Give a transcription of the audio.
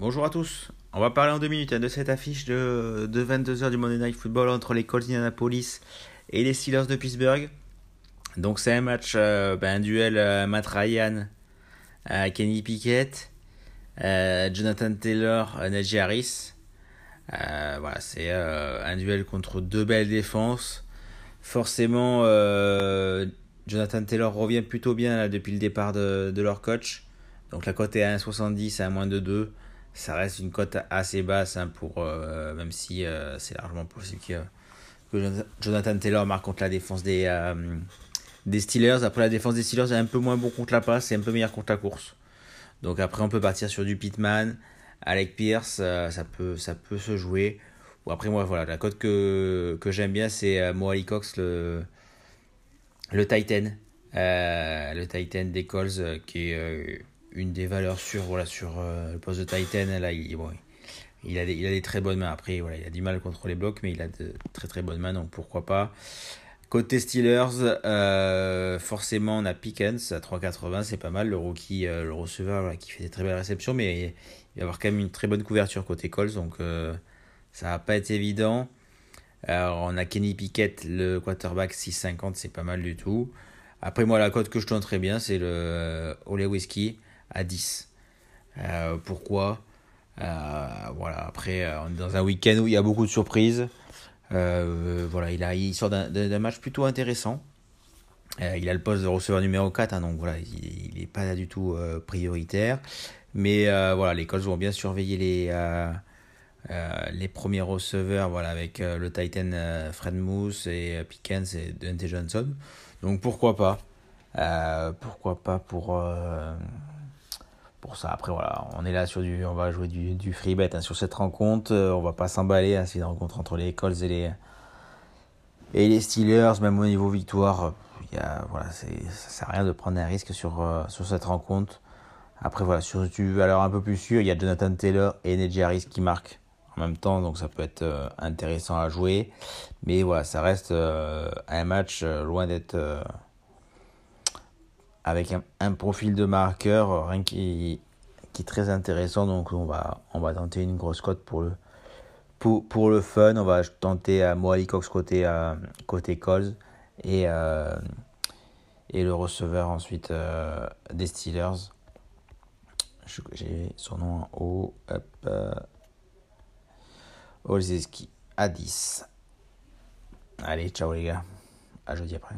Bonjour à tous. On va parler en deux minutes hein, de cette affiche de, de 22h du Monday Night Football entre les Colts d'Indianapolis et les Steelers de Pittsburgh. Donc c'est un match, euh, ben, un duel euh, Matt Ryan, euh, Kenny Pickett, euh, Jonathan Taylor, Najee Harris. Voilà, c'est un duel contre deux belles défenses. Forcément, Jonathan Taylor revient plutôt bien depuis le départ de leur coach. Donc la cote est à 1,70 à moins de 2. Ça reste une cote assez basse, hein, pour, euh, même si euh, c'est largement possible que, que, Jonathan Taylor marque contre la défense des, euh, des Steelers. Après, la défense des Steelers est un peu moins bon contre la passe et un peu meilleur contre la course. Donc après, on peut partir sur du Pittman, Alec Pierce, ça, peut, ça peut se jouer. Ou après, moi, voilà, la cote que, que j'aime bien, c'est euh, Mo Cox, le, le Titan. Le Titan des Colts, qui est une des valeurs sur voilà, sur euh, le poste de Titan. Là, il, bon, il, a des, il a des très bonnes mains. Après, voilà, il a du mal contre les blocs, mais il a de très très bonnes mains, donc pourquoi pas. Côté Steelers, euh, forcément, on a Pickens à 3,80, c'est pas mal. Le rookie, euh, le receveur qui fait des très belles réceptions, mais il va avoir quand même une très bonne couverture côté Colts, donc ça va pas être évident. Alors, on a Kenny Pickett, le quarterback 6,50, c'est pas mal du tout. Après, moi, la cote que je tente très bien, c'est le Ole Whiskey à 10. Euh, pourquoi? Euh, Voilà, après, euh, on est dans un week-end où il y a beaucoup de surprises. Voilà, il, a, il sort d'un match plutôt intéressant. Il a le poste de receveur numéro 4, hein, donc voilà, il n'est pas du tout prioritaire. Mais voilà, les Colts vont bien surveiller les, les premiers receveurs voilà, avec le Titan Fred Moose et Pickens et Dante Johnson. Donc pourquoi pas? Pourquoi pas pour pour ça. Après, voilà, on est là sur du. On va jouer du, free bet hein, sur cette rencontre. Euh, on va pas s'emballer. Hein, c'est une rencontre entre les Colts et les, et les Steelers, même au niveau victoire. Il y a, voilà, ça sert à rien de prendre un risque sur, euh, sur cette rencontre. Après, voilà, sur du valeur un peu plus sûr, il y a Jonathan Taylor et Nedji Harris qui marquent en même temps, donc ça peut être euh, intéressant à jouer. Mais voilà, ça reste euh, un match euh, loin d'être euh, avec un, profil de marqueur rien qui, qui est très intéressant. Donc on va, on va tenter une grosse cote pour le, pour, pour le fun. On va tenter à Moali Cox côté, euh, côté Coles et, euh, et le receveur ensuite euh, des Steelers. J'ai son nom en haut. Hop, euh, Olzeski à 10. Allez, ciao les gars. À jeudi après.